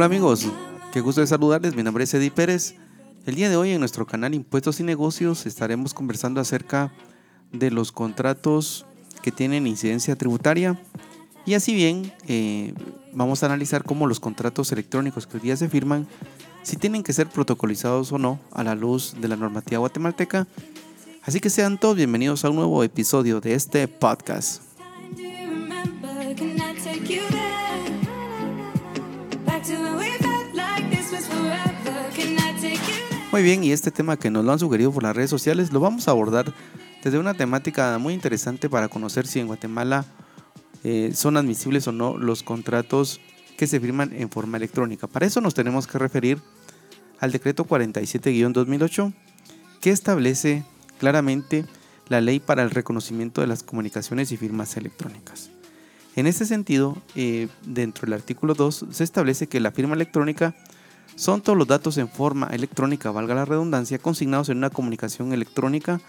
Hola amigos, qué gusto de saludarles, mi nombre es Eddie Pérez. El día de hoy en nuestro canal Impuestos y Negocios estaremos conversando acerca de los contratos que tienen incidencia tributaria y así bien eh, vamos a analizar cómo los contratos electrónicos que hoy día se firman si tienen que ser protocolizados o no a la luz de la normativa guatemalteca. Así que sean todos bienvenidos a un nuevo episodio de este podcast. Muy bien, y este tema que nos lo han sugerido por las redes sociales lo vamos a abordar desde una temática muy interesante para conocer si en Guatemala eh, son admisibles o no los contratos que se firman en forma electrónica. Para eso nos tenemos que referir al decreto 47-2008 que establece claramente la ley para el reconocimiento de las comunicaciones y firmas electrónicas. En este sentido, eh, dentro del artículo 2 se establece que la firma electrónica son todos los datos en forma electrónica, valga la redundancia, consignados en una comunicación electrónica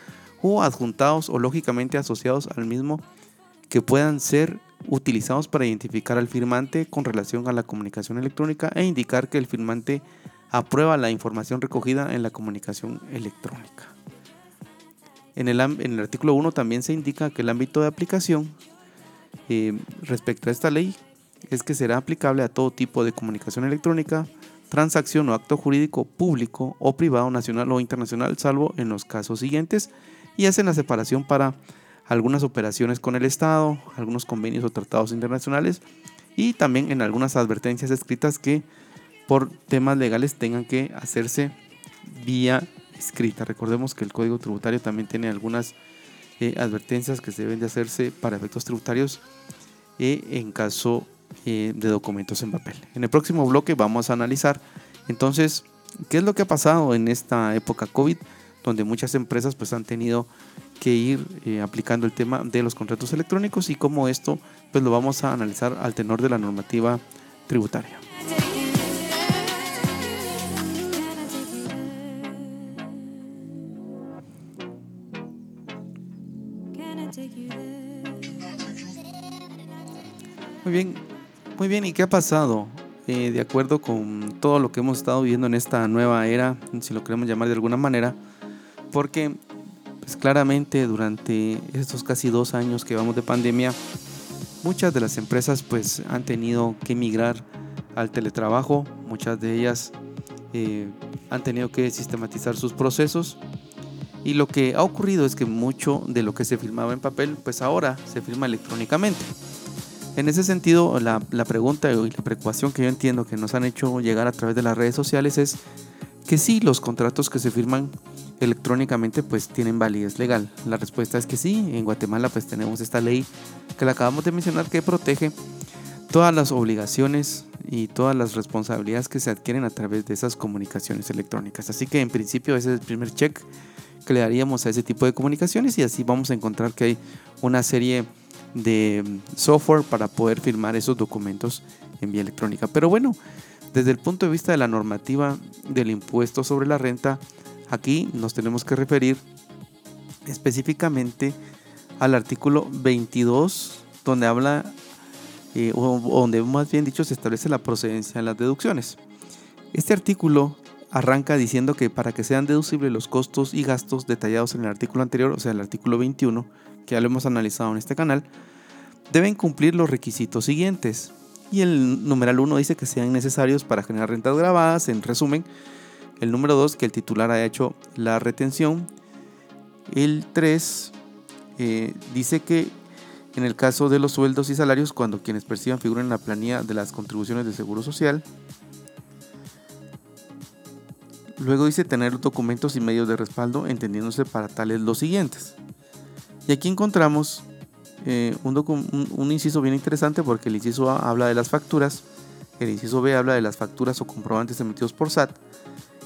o adjuntados o lógicamente asociados al mismo que puedan ser utilizados para identificar al firmante con relación a la comunicación electrónica e indicar que el firmante aprueba la información recogida en la comunicación electrónica. En el, artículo 1 también se indica que el ámbito de aplicación eh, respecto a esta ley es que será aplicable a todo tipo de comunicación electrónica, transacción o acto jurídico público o privado nacional o internacional, salvo en los casos siguientes, y hacen la separación para algunas operaciones con el Estado, algunos convenios o tratados internacionales y también en algunas advertencias escritas que por temas legales tengan que hacerse vía escrita. Recordemos que el Código Tributario también tiene algunas eh, advertencias que se deben de hacerse para efectos tributarios eh, en caso eh, de documentos en papel. En el próximo bloque vamos a analizar entonces qué es lo que ha pasado en esta época COVID, donde muchas empresas pues han tenido que ir eh, aplicando el tema de los contratos electrónicos y cómo esto pues lo vamos a analizar al tenor de la normativa tributaria. Muy bien, muy bien, ¿y qué ha pasado? Eh, de acuerdo con todo lo que hemos estado viviendo en esta nueva era, si lo queremos llamar de alguna manera, porque pues claramente durante estos casi dos años que vamos de pandemia, muchas de las empresas pues han tenido que migrar al teletrabajo, muchas de ellas eh, han tenido que sistematizar sus procesos y lo que ha ocurrido es que mucho de lo que se filmaba en papel pues ahora se firma electrónicamente. En ese sentido, la, pregunta y la preocupación que yo entiendo que nos han hecho llegar a través de las redes sociales es que sí, los contratos que se firman electrónicamente pues tienen validez legal. La respuesta es que sí, en Guatemala pues tenemos esta ley que la acabamos de mencionar que protege todas las obligaciones y todas las responsabilidades que se adquieren a través de esas comunicaciones electrónicas. Así que en principio ese es el primer check que le daríamos a ese tipo de comunicaciones y así vamos a encontrar que hay una serie de software para poder firmar esos documentos en vía electrónica. Pero bueno, desde el punto de vista de la normativa del impuesto sobre la renta, aquí nos tenemos que referir específicamente al artículo 22, donde habla, eh, o donde más bien dicho se establece la procedencia de las deducciones. Este artículo arranca diciendo que para que sean deducibles los costos y gastos detallados en el artículo anterior, o sea, el artículo 21, que ya lo hemos analizado en este canal, deben cumplir los requisitos siguientes. Y el numeral 1 dice que sean necesarios para generar rentas grabadas, en resumen. El número 2, que el titular haya hecho la retención. El 3 eh, dice que en el caso de los sueldos y salarios, cuando quienes perciban figuren en la planilla de las contribuciones de seguro social. Luego dice tener documentos y medios de respaldo, entendiéndose para tales los siguientes. Y aquí encontramos eh, un, inciso bien interesante porque el inciso A habla de las facturas, el inciso B habla de las facturas o comprobantes emitidos por SAT,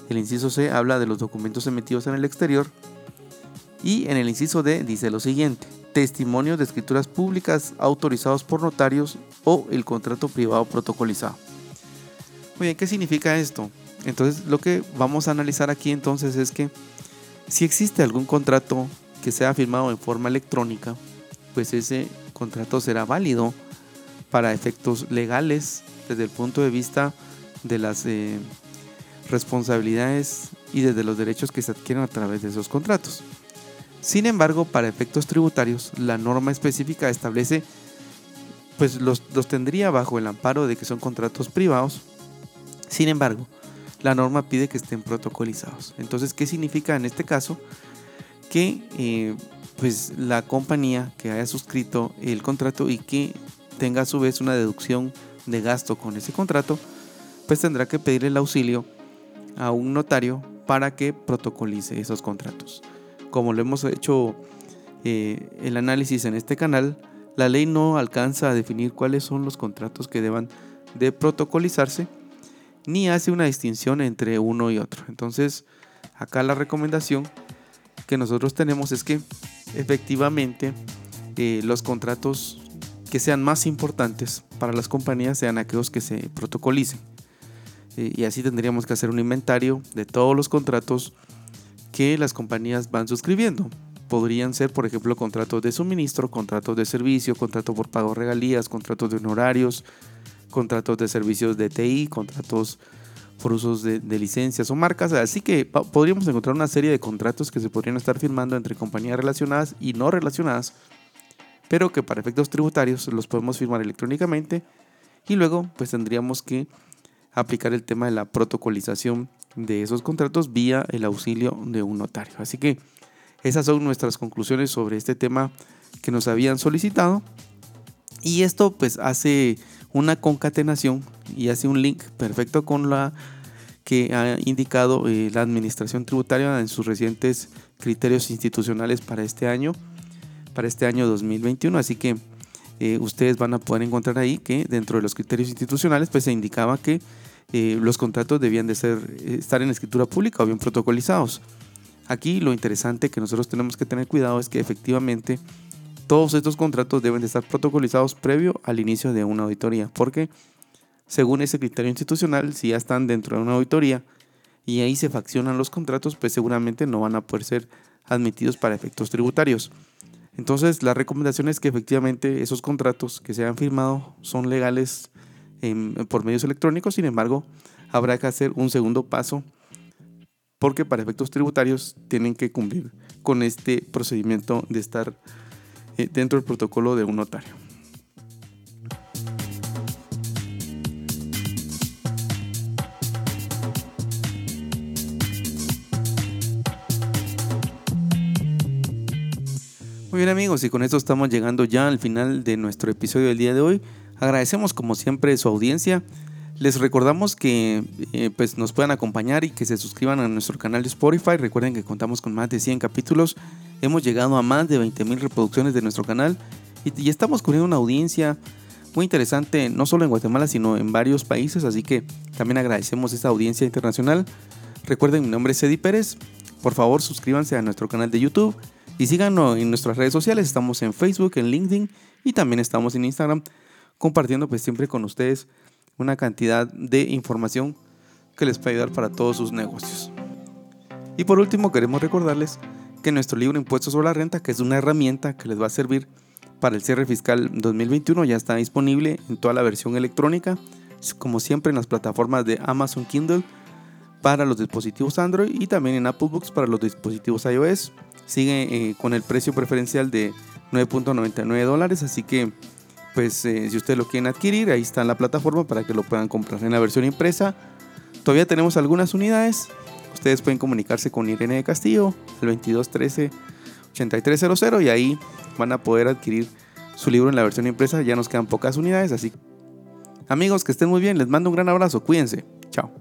el inciso C habla de los documentos emitidos en el exterior y en el inciso D dice lo siguiente, testimonios de escrituras públicas autorizados por notarios o el contrato privado protocolizado. Muy bien, ¿qué significa esto? Entonces lo que vamos a analizar aquí entonces es que si existe algún contrato que sea firmado en forma electrónica, pues ese contrato será válido para efectos legales desde el punto de vista de las eh, responsabilidades y desde los derechos que se adquieren a través de esos contratos. Sin embargo, para efectos tributarios, la norma específica establece, pues los, los tendría bajo el amparo de que son contratos privados. Sin embargo, la norma pide que estén protocolizados. Entonces, ¿qué significa en este caso? Que eh, pues la compañía que haya suscrito el contrato y que tenga a su vez una deducción de gasto con ese contrato, pues tendrá que pedir el auxilio a un notario para que protocolice esos contratos. Como lo hemos hecho eh, el análisis en este canal, la ley no alcanza a definir cuáles son los contratos que deban de protocolizarse, ni hace una distinción entre uno y otro. Entonces, acá la recomendación que nosotros tenemos es que efectivamente eh, los contratos que sean más importantes para las compañías sean aquellos que se protocolicen. Eh, y así tendríamos que hacer un inventario de todos los contratos que las compañías van suscribiendo. Podrían ser, por ejemplo, contratos de suministro, contratos de servicio, contratos por pago regalías, contratos de honorarios, contratos de servicios de TI, contratos por usos de, licencias o marcas. Así que podríamos encontrar una serie de contratos que se podrían estar firmando entre compañías relacionadas y no relacionadas, pero que para efectos tributarios los podemos firmar electrónicamente y luego pues tendríamos que aplicar el tema de la protocolización de esos contratos vía el auxilio de un notario. Así que esas son nuestras conclusiones sobre este tema que nos habían solicitado. Y esto pues hace una concatenación y hace un link perfecto con la que ha indicado eh, la Administración Tributaria en sus recientes criterios institucionales para este año, para este año 2021. Así que eh, ustedes van a poder encontrar ahí que dentro de los criterios institucionales pues se indicaba que eh, los contratos debían de ser, estar en escritura pública o bien protocolizados. Aquí lo interesante que nosotros tenemos que tener cuidado es que efectivamente todos estos contratos deben de estar protocolizados previo al inicio de una auditoría, porque según ese criterio institucional, si ya están dentro de una auditoría y ahí se faccionan los contratos, pues seguramente no van a poder ser admitidos para efectos tributarios. Entonces, la recomendación es que efectivamente esos contratos que se han firmado son legales por medios electrónicos, sin embargo, habrá que hacer un segundo paso porque para efectos tributarios tienen que cumplir con este procedimiento de estar dentro del protocolo de un notario. Muy bien amigos, y con esto estamos llegando ya al final de nuestro episodio del día de hoy. Agradecemos como siempre su audiencia. Les recordamos que eh, pues nos puedan acompañar y que se suscriban a nuestro canal de Spotify. Recuerden que contamos con más de 100 capítulos Hemos llegado a más de 20.000 reproducciones de nuestro canal y, estamos cubriendo una audiencia muy interesante, no solo en Guatemala, sino en varios países, así que también agradecemos esta audiencia internacional. Recuerden, mi nombre es Eddie Pérez. Por favor, suscríbanse a nuestro canal de YouTube y síganos en nuestras redes sociales. Estamos en Facebook, en LinkedIn y también estamos en Instagram, compartiendo pues siempre con ustedes una cantidad de información que les puede ayudar para todos sus negocios. Y por último, queremos recordarles que nuestro libro Impuestos sobre la Renta, que es una herramienta que les va a servir para el cierre fiscal 2021, ya está disponible en toda la versión electrónica, como siempre en las plataformas de Amazon Kindle para los dispositivos Android y también en Apple Books para los dispositivos iOS. Sigue eh, con el precio preferencial de 9.99 dólares, así que pues eh, si ustedes lo quieren adquirir, ahí está en la plataforma para que lo puedan comprar en la versión impresa. Todavía tenemos algunas unidades, Ustedes pueden comunicarse con Irene de Castillo al 2213 8300 y ahí van a poder adquirir su libro en la versión impresa. Ya nos quedan pocas unidades, así que amigos, que estén muy bien. Les mando un gran abrazo. Cuídense. Chao.